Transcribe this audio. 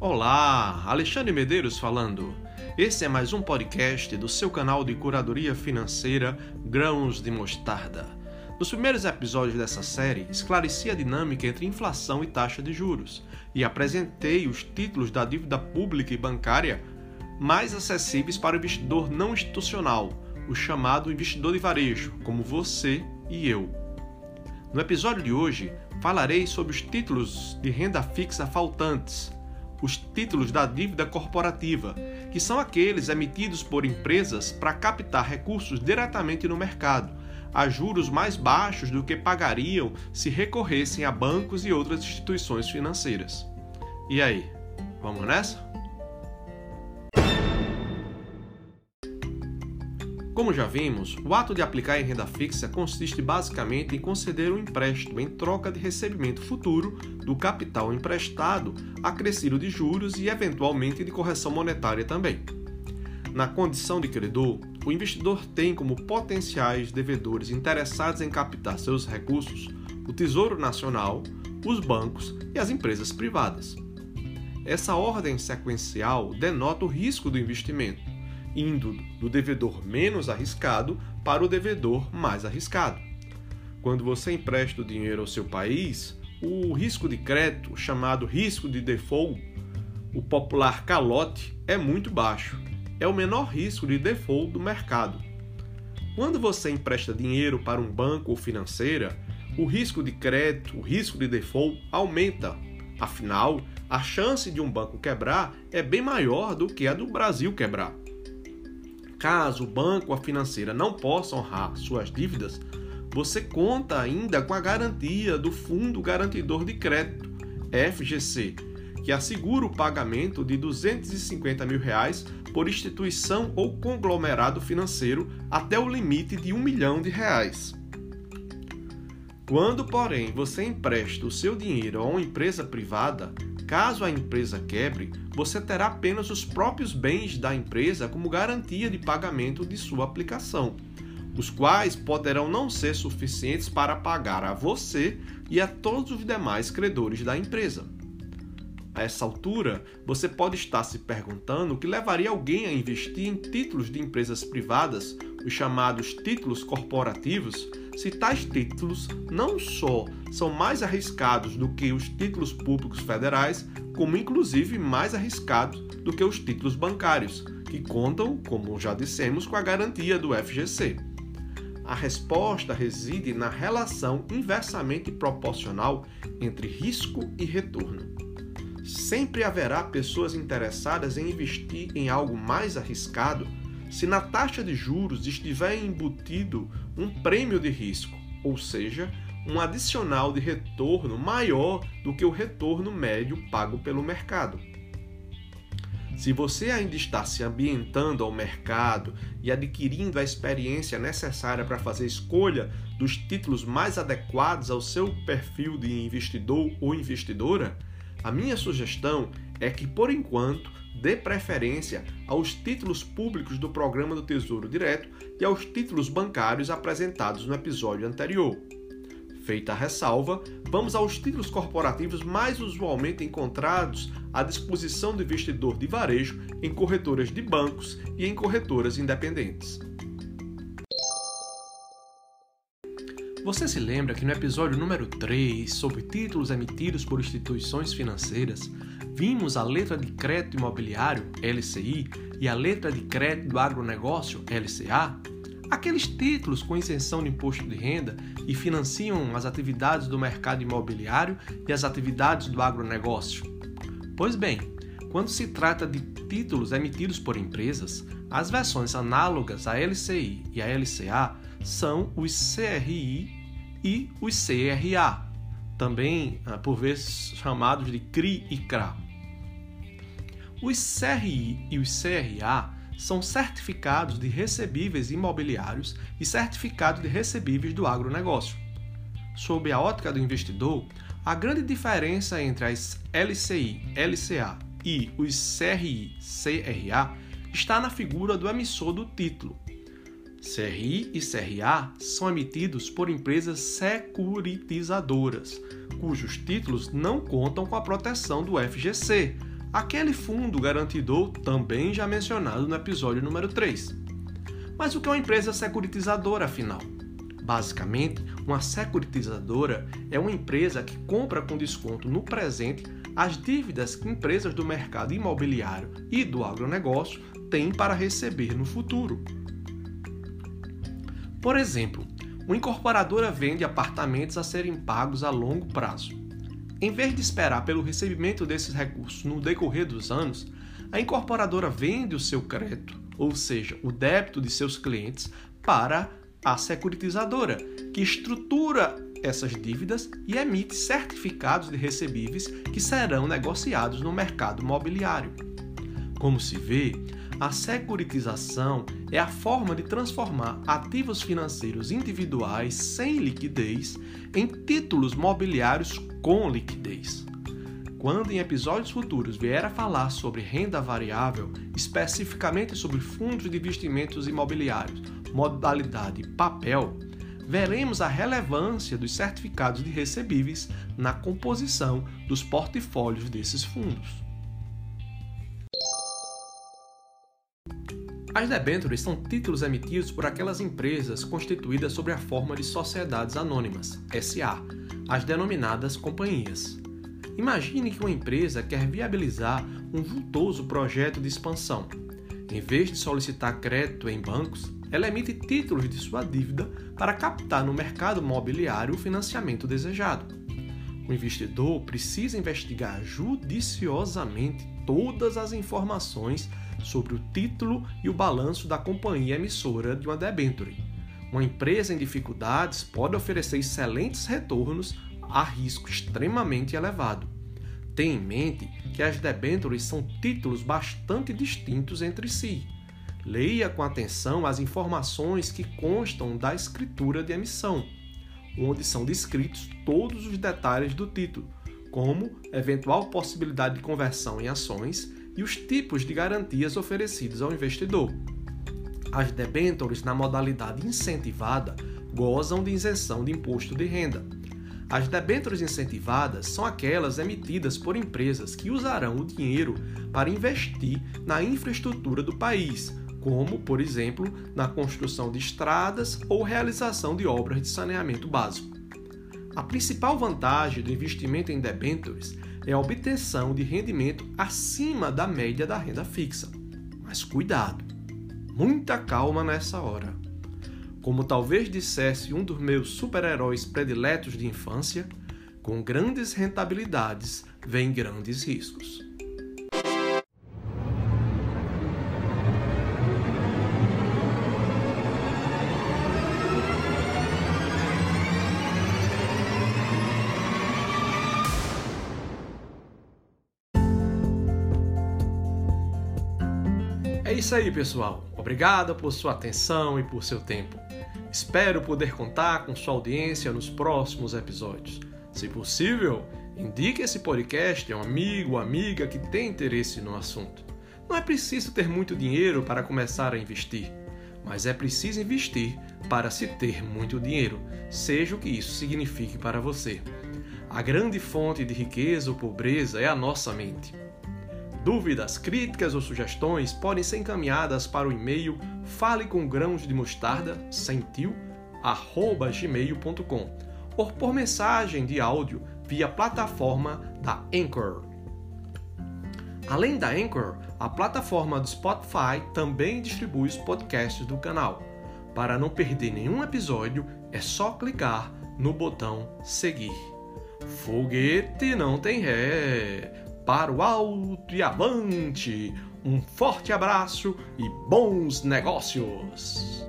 Olá, Alexandre Medeiros falando. Esse é mais um podcast do seu canal de curadoria financeira Grãos de Mostarda. Nos primeiros episódios dessa série, esclareci a dinâmica entre inflação e taxa de juros e apresentei os títulos da dívida pública e bancária mais acessíveis para o investidor não institucional, o chamado investidor de varejo, como você e eu. No episódio de hoje, falarei sobre os títulos de renda fixa faltantes, os títulos da dívida corporativa, que são aqueles emitidos por empresas para captar recursos diretamente no mercado, a juros mais baixos do que pagariam se recorressem a bancos e outras instituições financeiras. E aí, vamos nessa? Como já vimos, o ato de aplicar em renda fixa consiste basicamente em conceder um empréstimo em troca de recebimento futuro do capital emprestado, acrescido de juros e eventualmente de correção monetária também. Na condição de credor, o investidor tem como potenciais devedores interessados em captar seus recursos o Tesouro Nacional, os bancos e as empresas privadas. Essa ordem sequencial denota o risco do investimento indo do devedor menos arriscado para o devedor mais arriscado. Quando você empresta o dinheiro ao seu país, o risco de crédito, chamado risco de default, o popular calote, é muito baixo. É o menor risco de default do mercado. Quando você empresta dinheiro para um banco ou financeira, o risco de crédito, o risco de default aumenta. Afinal, a chance de um banco quebrar é bem maior do que a do Brasil quebrar. Caso o banco ou a financeira não possa honrar suas dívidas, você conta ainda com a garantia do Fundo Garantidor de Crédito, FGC, que assegura o pagamento de 250 mil reais por instituição ou conglomerado financeiro até o limite de um milhão de reais. Quando, porém, você empresta o seu dinheiro a uma empresa privada, Caso a empresa quebre, você terá apenas os próprios bens da empresa como garantia de pagamento de sua aplicação, os quais poderão não ser suficientes para pagar a você e a todos os demais credores da empresa. A essa altura, você pode estar se perguntando o que levaria alguém a investir em títulos de empresas privadas, os chamados títulos corporativos, se tais títulos não só são mais arriscados do que os títulos públicos federais, como inclusive mais arriscados do que os títulos bancários, que contam, como já dissemos, com a garantia do FGC. A resposta reside na relação inversamente proporcional entre risco e retorno. Sempre haverá pessoas interessadas em investir em algo mais arriscado se na taxa de juros estiver embutido um prêmio de risco, ou seja, um adicional de retorno maior do que o retorno médio pago pelo mercado. Se você ainda está se ambientando ao mercado e adquirindo a experiência necessária para fazer escolha dos títulos mais adequados ao seu perfil de investidor ou investidora, a minha sugestão é que, por enquanto, dê preferência aos títulos públicos do programa do Tesouro Direto e aos títulos bancários apresentados no episódio anterior. Feita a ressalva, vamos aos títulos corporativos mais usualmente encontrados à disposição do investidor de varejo em corretoras de bancos e em corretoras independentes. Você se lembra que no episódio número 3, sobre títulos emitidos por instituições financeiras, vimos a letra de crédito imobiliário, LCI, e a letra de crédito do agronegócio, LCA? Aqueles títulos com isenção de imposto de renda e financiam as atividades do mercado imobiliário e as atividades do agronegócio. Pois bem, quando se trata de títulos emitidos por empresas, as versões análogas à LCI e à LCA são os CRI e os CRA, também ah, por vezes chamados de CRI e CRA. Os CRI e os CRA são certificados de recebíveis imobiliários e certificados de recebíveis do agronegócio. Sob a ótica do investidor, a grande diferença entre as LCI, LCA e os CRI, CRA está na figura do emissor do título, CRI e CRA são emitidos por empresas securitizadoras, cujos títulos não contam com a proteção do FGC, aquele fundo garantidor também já mencionado no episódio número 3. Mas o que é uma empresa securitizadora, afinal? Basicamente, uma securitizadora é uma empresa que compra com desconto no presente as dívidas que empresas do mercado imobiliário e do agronegócio têm para receber no futuro. Por exemplo, uma incorporadora vende apartamentos a serem pagos a longo prazo. Em vez de esperar pelo recebimento desses recursos no decorrer dos anos, a incorporadora vende o seu crédito, ou seja, o débito de seus clientes, para a securitizadora, que estrutura essas dívidas e emite certificados de recebíveis que serão negociados no mercado mobiliário. Como se vê, a securitização é a forma de transformar ativos financeiros individuais sem liquidez em títulos mobiliários com liquidez. Quando em episódios futuros vier a falar sobre renda variável, especificamente sobre fundos de investimentos imobiliários, modalidade papel, veremos a relevância dos certificados de recebíveis na composição dos portfólios desses fundos. As debêntures são títulos emitidos por aquelas empresas constituídas sob a forma de sociedades anônimas, SA, as denominadas companhias. Imagine que uma empresa quer viabilizar um vultoso projeto de expansão. Em vez de solicitar crédito em bancos, ela emite títulos de sua dívida para captar no mercado mobiliário o financiamento desejado. O investidor precisa investigar judiciosamente todas as informações sobre o título e o balanço da companhia emissora de uma debenture. Uma empresa em dificuldades pode oferecer excelentes retornos a risco extremamente elevado. Tenha em mente que as debêntures são títulos bastante distintos entre si. Leia com atenção as informações que constam da escritura de emissão, onde são descritos todos os detalhes do título, como eventual possibilidade de conversão em ações e os tipos de garantias oferecidos ao investidor. As debêntures na modalidade incentivada gozam de isenção de imposto de renda as debêntures incentivadas são aquelas emitidas por empresas que usarão o dinheiro para investir na infraestrutura do país, como, por exemplo, na construção de estradas ou realização de obras de saneamento básico. A principal vantagem do investimento em debêntures é a obtenção de rendimento acima da média da renda fixa. Mas cuidado! Muita calma nessa hora. Como talvez dissesse um dos meus super-heróis prediletos de infância, com grandes rentabilidades vem grandes riscos. É isso aí, pessoal. Obrigado por sua atenção e por seu tempo. Espero poder contar com sua audiência nos próximos episódios. Se possível, indique esse podcast a um amigo ou amiga que tem interesse no assunto. Não é preciso ter muito dinheiro para começar a investir, mas é preciso investir para se ter muito dinheiro, seja o que isso signifique para você. A grande fonte de riqueza ou pobreza é a nossa mente. Dúvidas, críticas ou sugestões podem ser encaminhadas para o e-mail falecomgrãosdemostarda.gmail.com ou por mensagem de áudio via plataforma da Anchor. Além da Anchor, a plataforma do Spotify também distribui os podcasts do canal. Para não perder nenhum episódio, é só clicar no botão seguir. Foguete não tem ré para o alto e avante. Um forte abraço e bons negócios!